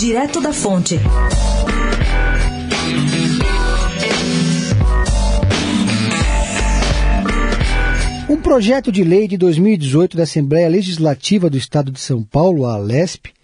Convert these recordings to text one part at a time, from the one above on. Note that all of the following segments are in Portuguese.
Direto da Fonte. Um projeto de lei de 2018 da Assembleia Legislativa do Estado de São Paulo, a ALESP,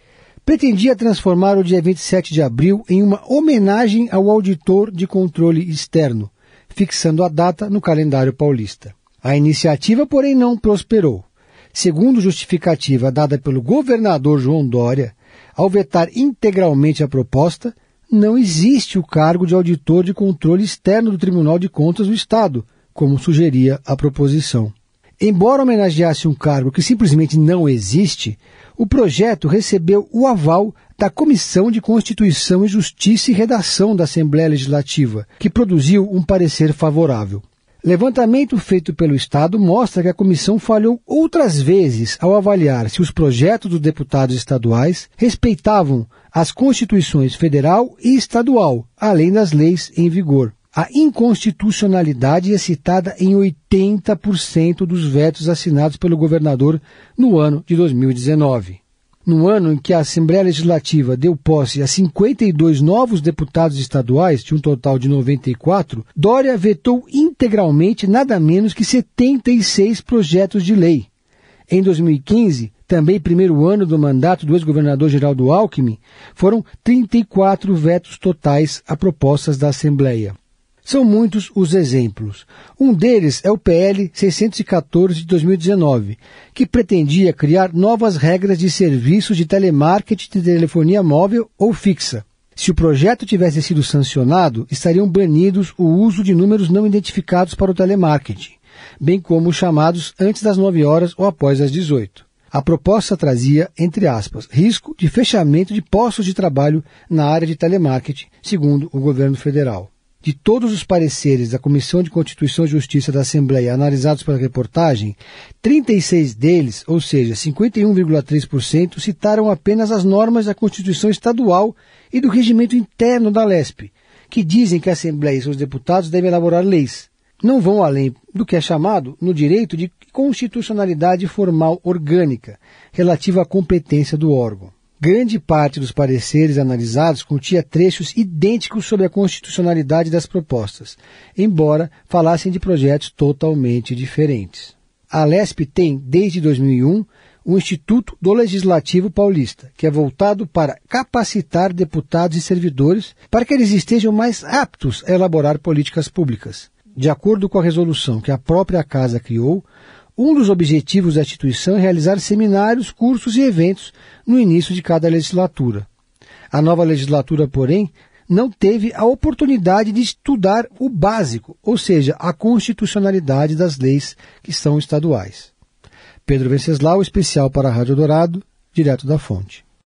pretendia transformar o dia 27 de abril em uma homenagem ao auditor de controle externo, fixando a data no calendário paulista. A iniciativa, porém, não prosperou. Segundo justificativa dada pelo governador João Dória, ao vetar integralmente a proposta, não existe o cargo de auditor de controle externo do Tribunal de Contas do Estado, como sugeria a proposição. Embora homenageasse um cargo que simplesmente não existe, o projeto recebeu o aval da Comissão de Constituição e Justiça e Redação da Assembleia Legislativa, que produziu um parecer favorável. Levantamento feito pelo Estado mostra que a comissão falhou outras vezes ao avaliar se os projetos dos deputados estaduais respeitavam as constituições federal e estadual, além das leis em vigor. A inconstitucionalidade é citada em 80% dos vetos assinados pelo governador no ano de 2019 no ano em que a Assembleia Legislativa deu posse a 52 novos deputados estaduais, de um total de 94, Dória vetou integralmente nada menos que 76 projetos de lei. Em 2015, também primeiro ano do mandato do ex-governador Geraldo Alckmin, foram 34 vetos totais a propostas da Assembleia. São muitos os exemplos. Um deles é o PL 614 de 2019, que pretendia criar novas regras de serviços de telemarketing de telefonia móvel ou fixa. Se o projeto tivesse sido sancionado, estariam banidos o uso de números não identificados para o telemarketing, bem como os chamados antes das 9 horas ou após as 18. A proposta trazia, entre aspas, risco de fechamento de postos de trabalho na área de telemarketing, segundo o governo federal. De todos os pareceres da Comissão de Constituição e Justiça da Assembleia analisados pela reportagem, 36 deles, ou seja, 51,3%, citaram apenas as normas da Constituição Estadual e do regimento interno da LESP, que dizem que a Assembleia e seus deputados devem elaborar leis. Não vão além do que é chamado no direito de constitucionalidade formal orgânica, relativa à competência do órgão. Grande parte dos pareceres analisados continha trechos idênticos sobre a constitucionalidade das propostas, embora falassem de projetos totalmente diferentes. A LESP tem, desde 2001, o Instituto do Legislativo Paulista, que é voltado para capacitar deputados e servidores para que eles estejam mais aptos a elaborar políticas públicas. De acordo com a resolução que a própria Casa criou, um dos objetivos da instituição é realizar seminários, cursos e eventos no início de cada legislatura. A nova legislatura, porém, não teve a oportunidade de estudar o básico, ou seja, a constitucionalidade das leis que são estaduais. Pedro Venceslau, especial para a Rádio Dourado, direto da fonte.